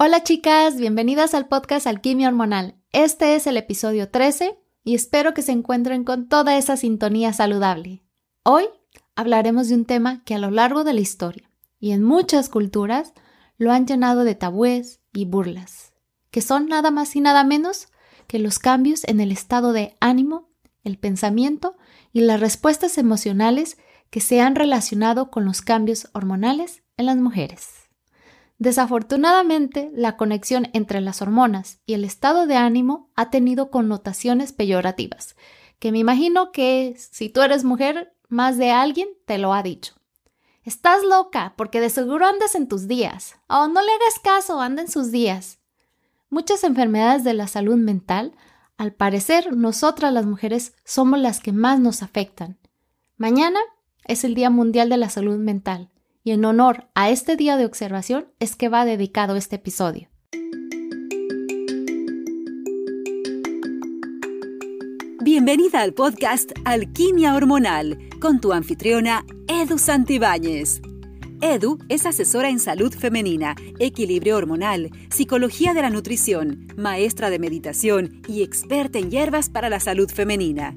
Hola chicas, bienvenidas al podcast Alquimia Hormonal. Este es el episodio 13 y espero que se encuentren con toda esa sintonía saludable. Hoy hablaremos de un tema que a lo largo de la historia y en muchas culturas lo han llenado de tabúes y burlas, que son nada más y nada menos que los cambios en el estado de ánimo, el pensamiento y las respuestas emocionales que se han relacionado con los cambios hormonales en las mujeres. Desafortunadamente, la conexión entre las hormonas y el estado de ánimo ha tenido connotaciones peyorativas, que me imagino que si tú eres mujer, más de alguien te lo ha dicho. Estás loca porque de seguro andas en tus días. O oh, no le hagas caso, anda en sus días. Muchas enfermedades de la salud mental, al parecer, nosotras las mujeres somos las que más nos afectan. Mañana es el Día Mundial de la Salud Mental y en honor a este día de observación es que va dedicado este episodio. Bienvenida al podcast Alquimia Hormonal con tu anfitriona Edu Santibáñez. Edu es asesora en salud femenina, equilibrio hormonal, psicología de la nutrición, maestra de meditación y experta en hierbas para la salud femenina.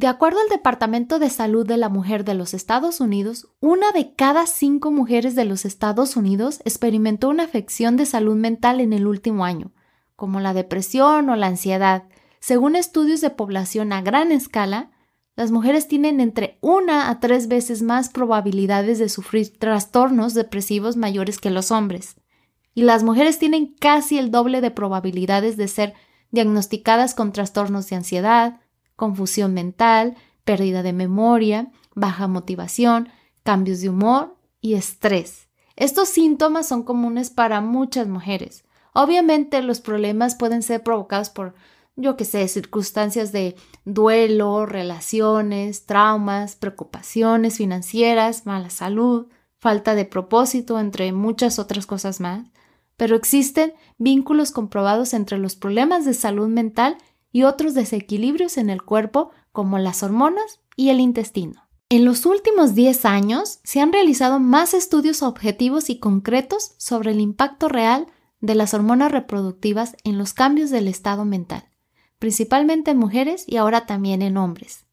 De acuerdo al Departamento de Salud de la Mujer de los Estados Unidos, una de cada cinco mujeres de los Estados Unidos experimentó una afección de salud mental en el último año, como la depresión o la ansiedad. Según estudios de población a gran escala, las mujeres tienen entre una a tres veces más probabilidades de sufrir trastornos depresivos mayores que los hombres. Y las mujeres tienen casi el doble de probabilidades de ser diagnosticadas con trastornos de ansiedad, confusión mental, pérdida de memoria, baja motivación, cambios de humor y estrés. Estos síntomas son comunes para muchas mujeres. Obviamente los problemas pueden ser provocados por, yo que sé, circunstancias de duelo, relaciones, traumas, preocupaciones financieras, mala salud, falta de propósito, entre muchas otras cosas más. Pero existen vínculos comprobados entre los problemas de salud mental y otros desequilibrios en el cuerpo como las hormonas y el intestino. En los últimos 10 años se han realizado más estudios objetivos y concretos sobre el impacto real de las hormonas reproductivas en los cambios del estado mental, principalmente en mujeres y ahora también en hombres.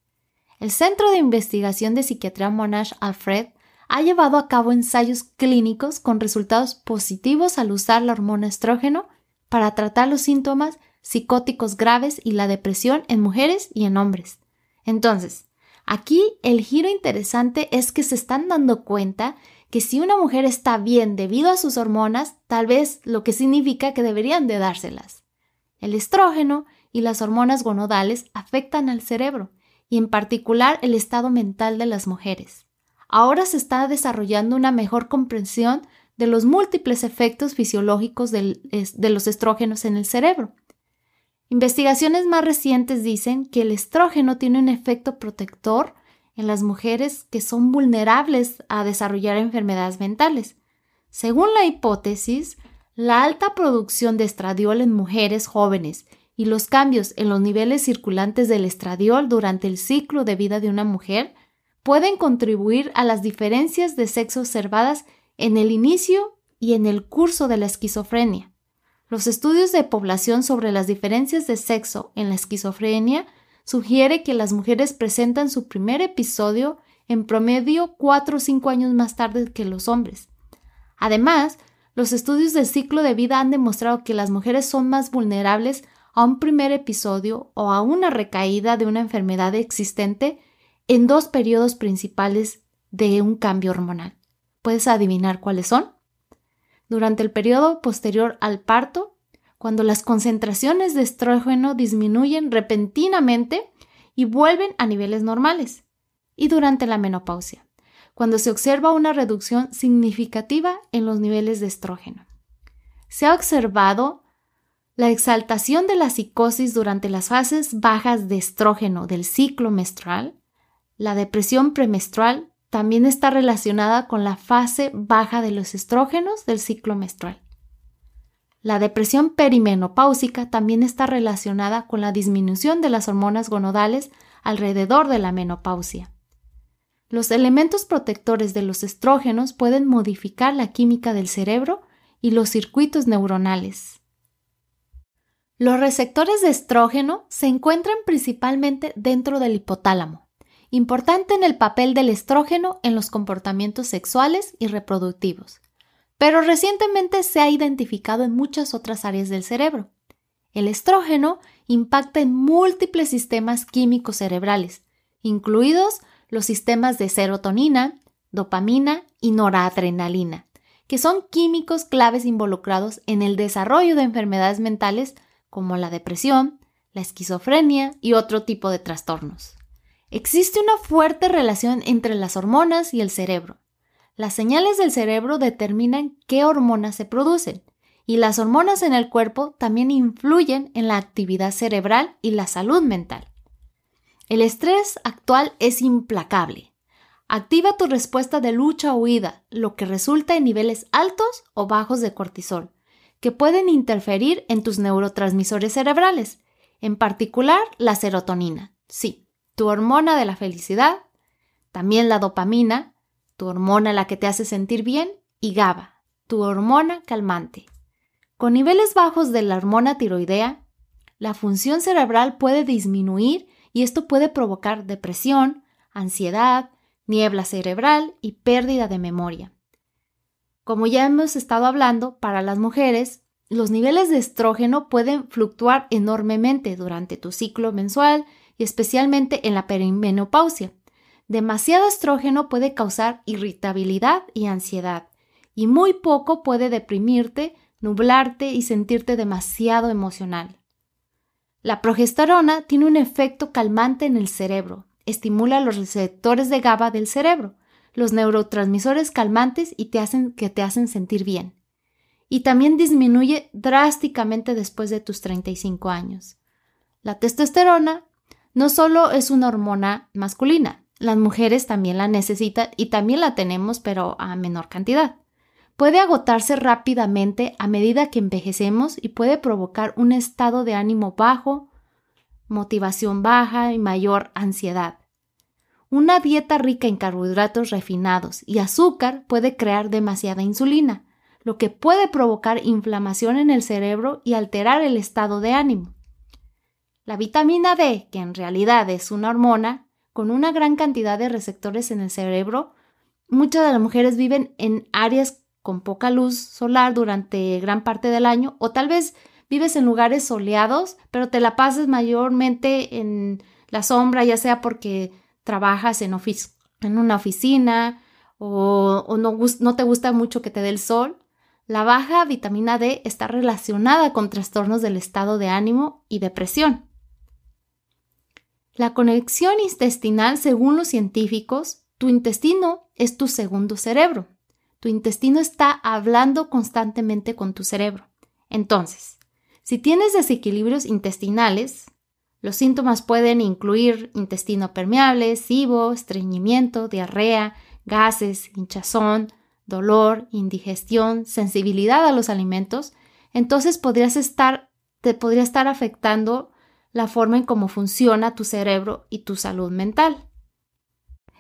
El Centro de Investigación de Psiquiatría Monash Alfred ha llevado a cabo ensayos clínicos con resultados positivos al usar la hormona estrógeno para tratar los síntomas psicóticos graves y la depresión en mujeres y en hombres. Entonces, aquí el giro interesante es que se están dando cuenta que si una mujer está bien debido a sus hormonas, tal vez lo que significa que deberían de dárselas. El estrógeno y las hormonas gonodales afectan al cerebro y en particular el estado mental de las mujeres. Ahora se está desarrollando una mejor comprensión de los múltiples efectos fisiológicos de los estrógenos en el cerebro. Investigaciones más recientes dicen que el estrógeno tiene un efecto protector en las mujeres que son vulnerables a desarrollar enfermedades mentales. Según la hipótesis, la alta producción de estradiol en mujeres jóvenes y los cambios en los niveles circulantes del estradiol durante el ciclo de vida de una mujer pueden contribuir a las diferencias de sexo observadas en el inicio y en el curso de la esquizofrenia. Los estudios de población sobre las diferencias de sexo en la esquizofrenia sugiere que las mujeres presentan su primer episodio en promedio cuatro o cinco años más tarde que los hombres. Además, los estudios del ciclo de vida han demostrado que las mujeres son más vulnerables a un primer episodio o a una recaída de una enfermedad existente en dos periodos principales de un cambio hormonal. ¿Puedes adivinar cuáles son? Durante el periodo posterior al parto, cuando las concentraciones de estrógeno disminuyen repentinamente y vuelven a niveles normales, y durante la menopausia, cuando se observa una reducción significativa en los niveles de estrógeno. Se ha observado La exaltación de la psicosis durante las fases bajas de estrógeno del ciclo menstrual, la depresión premenstrual, también está relacionada con la fase baja de los estrógenos del ciclo menstrual. La depresión perimenopáusica también está relacionada con la disminución de las hormonas gonodales alrededor de la menopausia. Los elementos protectores de los estrógenos pueden modificar la química del cerebro y los circuitos neuronales. Los receptores de estrógeno se encuentran principalmente dentro del hipotálamo, importante en el papel del estrógeno en los comportamientos sexuales y reproductivos, pero recientemente se ha identificado en muchas otras áreas del cerebro. El estrógeno impacta en múltiples sistemas químicos cerebrales, incluidos los sistemas de serotonina, dopamina y noradrenalina, que son químicos claves involucrados en el desarrollo de enfermedades mentales como la depresión, la esquizofrenia y otro tipo de trastornos. Existe una fuerte relación entre las hormonas y el cerebro. Las señales del cerebro determinan qué hormonas se producen, y las hormonas en el cuerpo también influyen en la actividad cerebral y la salud mental. El estrés actual es implacable. Activa tu respuesta de lucha o huida, lo que resulta en niveles altos o bajos de cortisol, que pueden interferir en tus neurotransmisores cerebrales, en particular la serotonina, sí, tu hormona de la felicidad, también la dopamina, tu hormona la que te hace sentir bien, y GABA, tu hormona calmante. Con niveles bajos de la hormona tiroidea, la función cerebral puede disminuir y esto puede provocar depresión, ansiedad, niebla cerebral y pérdida de memoria. Como ya hemos estado hablando, para las mujeres, los niveles de estrógeno pueden fluctuar enormemente durante tu ciclo mensual y especialmente en la perimenopausia. Demasiado estrógeno puede causar irritabilidad y ansiedad, y muy poco puede deprimirte, nublarte y sentirte demasiado emocional. La progesterona tiene un efecto calmante en el cerebro, estimula los receptores de GABA del cerebro, los neurotransmisores calmantes y te hacen que te hacen sentir bien. Y también disminuye drásticamente después de tus 35 años. La testosterona no solo es una hormona masculina, las mujeres también la necesitan y también la tenemos, pero a menor cantidad. Puede agotarse rápidamente a medida que envejecemos y puede provocar un estado de ánimo bajo, motivación baja y mayor ansiedad. Una dieta rica en carbohidratos refinados y azúcar puede crear demasiada insulina, lo que puede provocar inflamación en el cerebro y alterar el estado de ánimo. La vitamina D, que en realidad es una hormona, con una gran cantidad de receptores en el cerebro, muchas de las mujeres viven en áreas con poca luz solar durante gran parte del año o tal vez vives en lugares soleados, pero te la pases mayormente en la sombra, ya sea porque trabajas en, en una oficina o, no te gusta mucho que te dé el sol, la baja vitamina D está relacionada con trastornos del estado de ánimo y depresión. La conexión intestinal, según los científicos, tu intestino es tu segundo cerebro. Tu intestino está hablando constantemente con tu cerebro. Entonces, si tienes desequilibrios intestinales, los síntomas pueden incluir intestino permeable, SIBO, estreñimiento, diarrea, gases, hinchazón, dolor, indigestión, sensibilidad a los alimentos. Entonces podrías estar, te podría estar afectando la forma en cómo funciona tu cerebro y tu salud mental.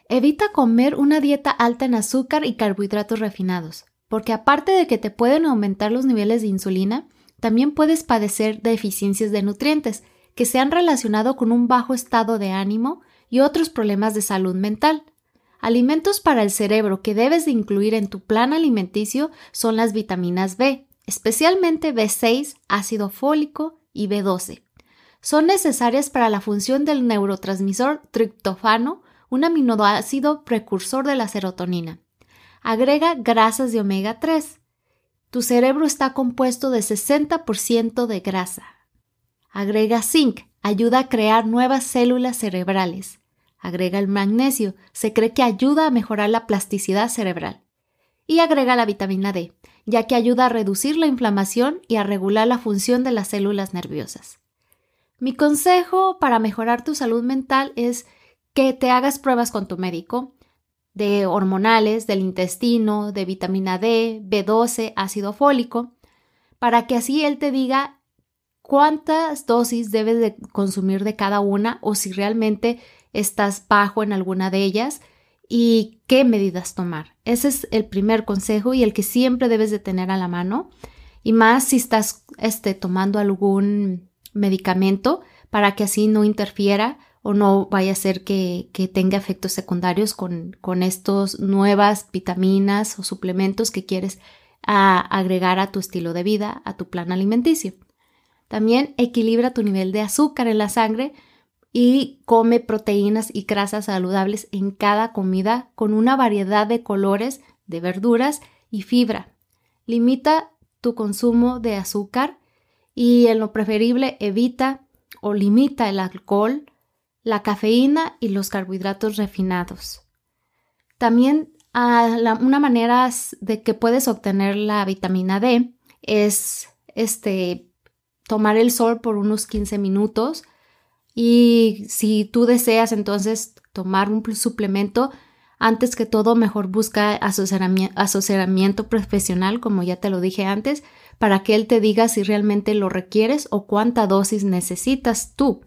Evita comer una dieta alta en azúcar y carbohidratos refinados, porque aparte de que te pueden aumentar los niveles de insulina, también puedes padecer deficiencias de nutrientes que se han relacionado con un bajo estado de ánimo y otros problemas de salud mental. Alimentos para el cerebro que debes de incluir en tu plan alimenticio son las vitaminas B, especialmente B6, ácido fólico y B12. Son necesarias para la función del neurotransmisor triptofano, un aminoácido precursor de la serotonina. Agrega grasas de omega 3. Tu cerebro está compuesto de 60% de grasa. Agrega zinc, ayuda a crear nuevas células cerebrales. Agrega el magnesio, se cree que ayuda a mejorar la plasticidad cerebral. Y agrega la vitamina D, ya que ayuda a reducir la inflamación y a regular la función de las células nerviosas. Mi consejo para mejorar tu salud mental es que te hagas pruebas con tu médico de hormonales, del intestino, de vitamina D, B12, ácido fólico, para que así él te diga cuántas dosis debes de consumir de cada una o si realmente estás bajo en alguna de ellas y qué medidas tomar. Ese es el primer consejo y el que siempre debes de tener a la mano. Y más si estás este, tomando algún medicamento para que así no interfiera o no vaya a ser que, tenga efectos secundarios con, con estas nuevas vitaminas o suplementos que quieres agregar a tu estilo de vida, a tu plan alimenticio. También equilibra tu nivel de azúcar en la sangre y come proteínas y grasas saludables en cada comida con una variedad de colores, de verduras y fibra. Limita tu consumo de azúcar y en lo preferible evita o limita el alcohol, la cafeína y los carbohidratos refinados. También una manera de que puedes obtener la vitamina D es este, tomar el sol por unos 15 minutos y si tú deseas entonces tomar un suplemento, antes que todo mejor busca asesoramiento, profesional, como ya te lo dije antes, para que él te diga si realmente lo requieres o cuánta dosis necesitas tú.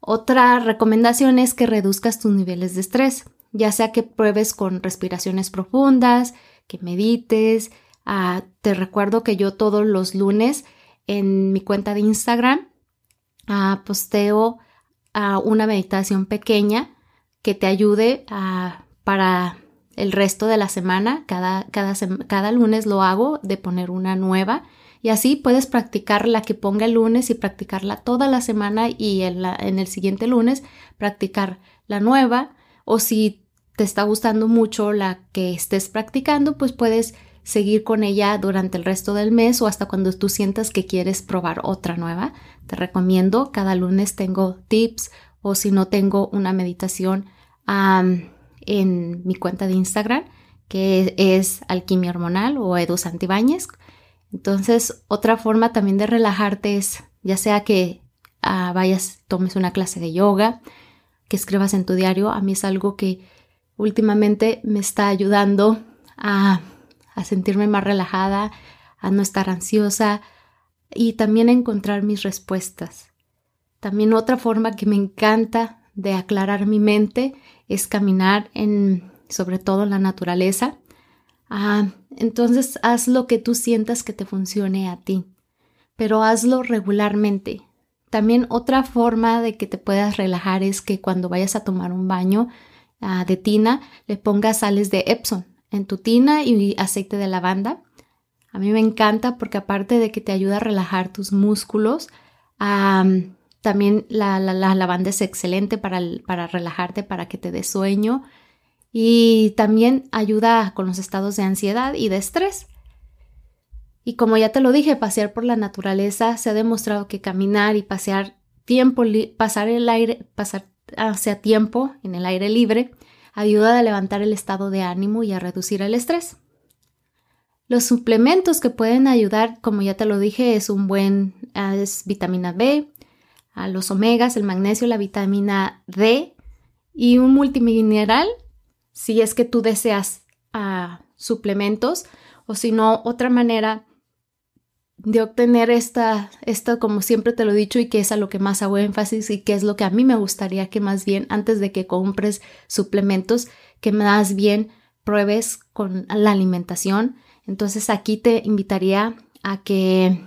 Otra recomendación es que reduzcas tus niveles de estrés, ya sea que pruebes con respiraciones profundas, que medites. Ah, te recuerdo que yo todos los lunes en mi cuenta de Instagram posteo a una meditación pequeña que te ayude para el resto de la semana. Cada, cada, cada, lunes lo hago de poner una nueva y así puedes practicar la que ponga el lunes y practicarla toda la semana y en, en el siguiente lunes practicar la nueva o si te está gustando mucho la que estés practicando, pues puedes seguir con ella durante el resto del mes o hasta cuando tú sientas que quieres probar otra nueva. Te recomiendo, cada lunes tengo tips o si no tengo una meditación en mi cuenta de Instagram que es Alquimia Hormonal o Edu Santibáñez. Entonces, otra forma también de relajarte es ya sea que ah, vayas, tomes una clase de yoga, que escribas en tu diario. A mí es algo que últimamente me está ayudando a a sentirme más relajada, a no estar ansiosa y también a encontrar mis respuestas. También otra forma que me encanta de aclarar mi mente es caminar en, sobre todo en la naturaleza. Ah, entonces haz lo que tú sientas que te funcione a ti, pero hazlo regularmente. También otra forma de que te puedas relajar es que cuando vayas a tomar un baño ah, de tina le pongas sales de Epsom en tu tina y aceite de lavanda. A mí me encanta porque aparte de que te ayuda a relajar tus músculos, también la, lavanda es excelente para, para relajarte, para que te dé sueño y también ayuda con los estados de ansiedad y de estrés. Y como ya te lo dije, pasear por la naturaleza se ha demostrado que caminar y pasear tiempo, pasar el aire, pasar hacia tiempo en el aire libre ayuda a levantar el estado de ánimo y a reducir el estrés. Los suplementos que pueden ayudar, como ya te lo dije, es un buen es vitamina B, a los omegas, el magnesio, la vitamina D y un multimineral si es que tú deseas suplementos o si no, otra manera de obtener esta, esta, como siempre te lo he dicho y que es a lo que más hago énfasis y que es lo que a mí me gustaría que más bien antes de que compres suplementos, que más bien pruebes con la alimentación. Entonces aquí te invitaría a que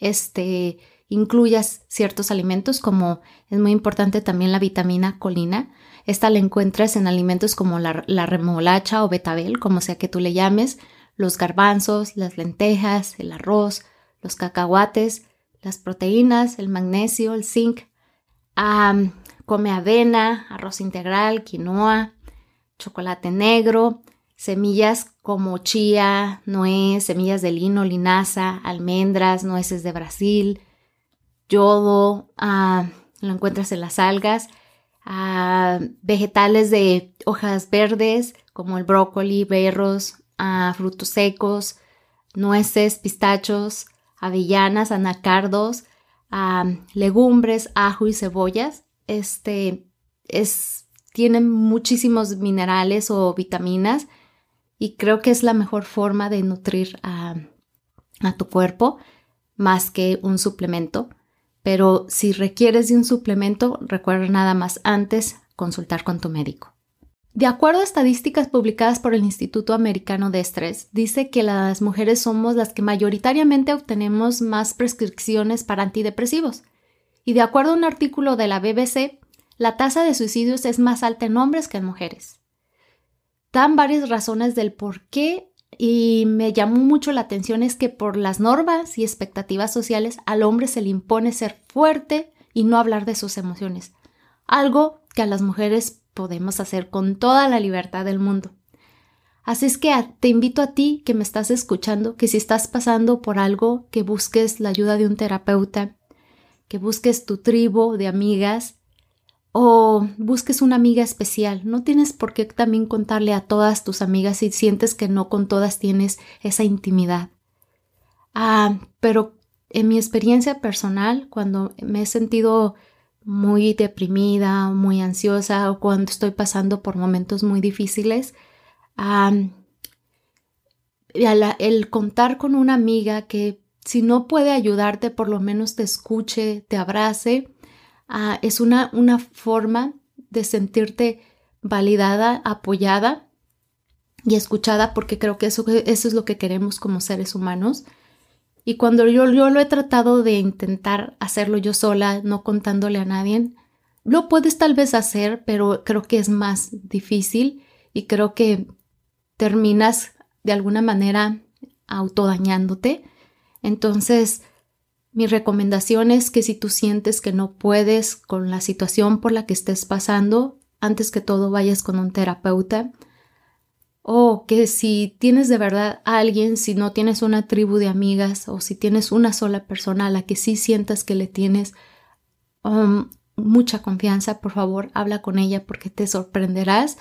este, incluyas ciertos alimentos como es muy importante también la vitamina colina. Esta la encuentras en alimentos como la, la remolacha o betabel, como sea que tú le llames, los garbanzos, las lentejas, el arroz, los cacahuates, las proteínas, el magnesio, el zinc. come avena, arroz integral, quinoa, chocolate negro, semillas como chía, nuez, semillas de lino, linaza, almendras, nueces de Brasil, yodo, lo encuentras en las algas, vegetales de hojas verdes como el brócoli, berros, a frutos secos, nueces, pistachos, avellanas, anacardos, legumbres, ajo y cebollas. Este es, tiene muchísimos minerales o vitaminas y creo que es la mejor forma de nutrir a tu cuerpo más que un suplemento. Pero si requieres de un suplemento, recuerda nada más antes consultar con tu médico. De acuerdo a estadísticas publicadas por el Instituto Americano de Estrés, dice que las mujeres somos las que mayoritariamente obtenemos más prescripciones para antidepresivos. Y de acuerdo a un artículo de la BBC, la tasa de suicidios es más alta en hombres que en mujeres. Dan varias razones del por qué y me llamó mucho la atención es que por las normas y expectativas sociales al hombre se le impone ser fuerte y no hablar de sus emociones, algo que a las mujeres podemos hacer con toda la libertad del mundo. Así es que te invito a ti que me estás escuchando, que si estás pasando por algo, que busques la ayuda de un terapeuta, que busques tu tribu de amigas o busques una amiga especial. No tienes por qué también contarle a todas tus amigas si sientes que no con todas tienes esa intimidad. Ah, pero en mi experiencia personal, cuando me he sentido muy deprimida, muy ansiosa o cuando estoy pasando por momentos muy difíciles, el contar con una amiga que si no puede ayudarte, por lo menos te escuche, te abrace, ah, es una, una forma de sentirte validada, apoyada y escuchada, porque creo que eso, eso es lo que queremos como seres humanos. Y cuando yo, yo lo he tratado de intentar hacerlo yo sola, no contándole a nadie, lo puedes tal vez hacer, pero creo que es más difícil y creo que terminas de alguna manera autodañándote. Entonces, mi recomendación es que si tú sientes que no puedes con la situación por la que estés pasando, antes que todo vayas con un terapeuta. O que si tienes de verdad a alguien, si no tienes una tribu de amigas o si tienes una sola persona a la que sí sientas que le tienes um, mucha confianza, por favor, habla con ella porque te sorprenderás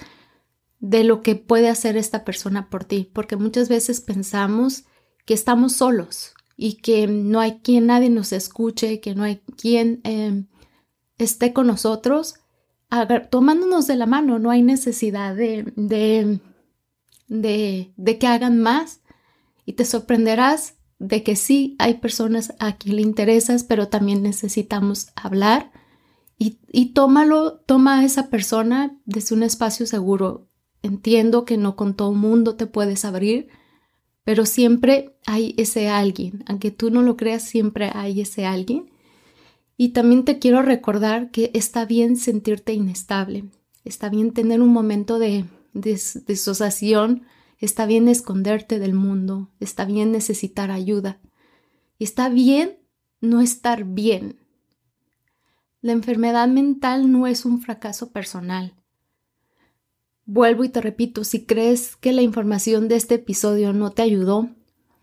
de lo que puede hacer esta persona por ti, porque muchas veces pensamos que estamos solos y que no hay quien nadie nos escuche, que no hay quien em, esté con nosotros, tomándonos de la mano, no hay necesidad de de, que hagan más y te sorprenderás de que sí hay personas a quien le interesas, pero también necesitamos hablar y, y tómalo, toma a esa persona desde un espacio seguro. Entiendo que no con todo mundo te puedes abrir, pero siempre hay ese alguien, aunque tú no lo creas, siempre hay ese alguien. Y también te quiero recordar que está bien sentirte inestable, está bien tener un momento de disociación, está bien esconderte del mundo, está bien necesitar ayuda, está bien no estar bien. La enfermedad mental no es un fracaso personal. Vuelvo y te repito, si crees que la información de este episodio no te ayudó,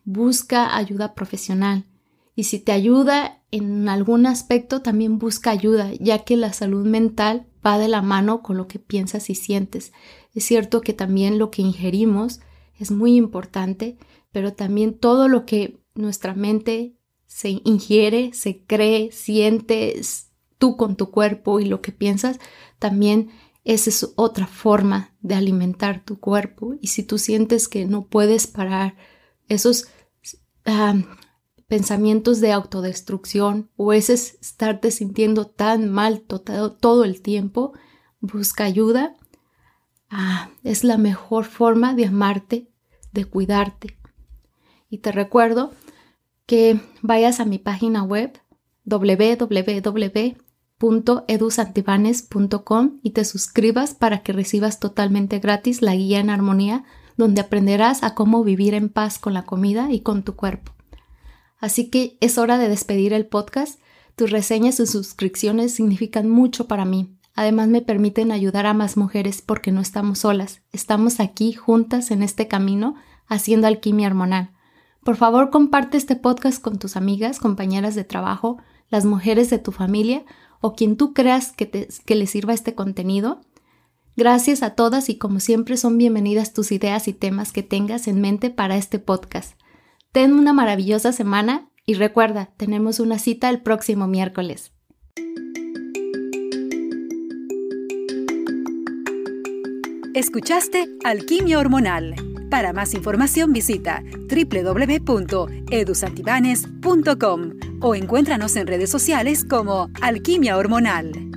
busca ayuda profesional. Y si te ayuda en algún aspecto, también busca ayuda, ya que la salud mental va de la mano con lo que piensas y sientes. Es cierto que también lo que ingerimos es muy importante, pero también todo lo que nuestra mente se ingiere, se cree, sientes tú con tu cuerpo y lo que piensas, también esa es otra forma de alimentar tu cuerpo. Y si tú sientes que no puedes parar esos pensamientos de autodestrucción o ese estarte sintiendo tan mal todo, todo el tiempo, busca ayuda. Ah, es la mejor forma de amarte, de cuidarte. Y te recuerdo que vayas a mi página web www.edusantibanes.com y te suscribas para que recibas totalmente gratis la guía en armonía donde aprenderás a cómo vivir en paz con la comida y con tu cuerpo. Así que es hora de despedir el podcast. Tus reseñas y suscripciones significan mucho para mí. Además me permiten ayudar a más mujeres porque no estamos solas. Estamos aquí juntas en este camino haciendo alquimia hormonal. Por favor, comparte este podcast con tus amigas, compañeras de trabajo, las mujeres de tu familia o quien tú creas que, te, que le sirva este contenido. Gracias a todas y como siempre son bienvenidas tus ideas y temas que tengas en mente para este podcast. Ten una maravillosa semana y recuerda, tenemos una cita el próximo miércoles. Escuchaste Alquimia Hormonal para más información visita www.edusantibanes.com o encuéntranos en redes sociales como Alquimia Hormonal.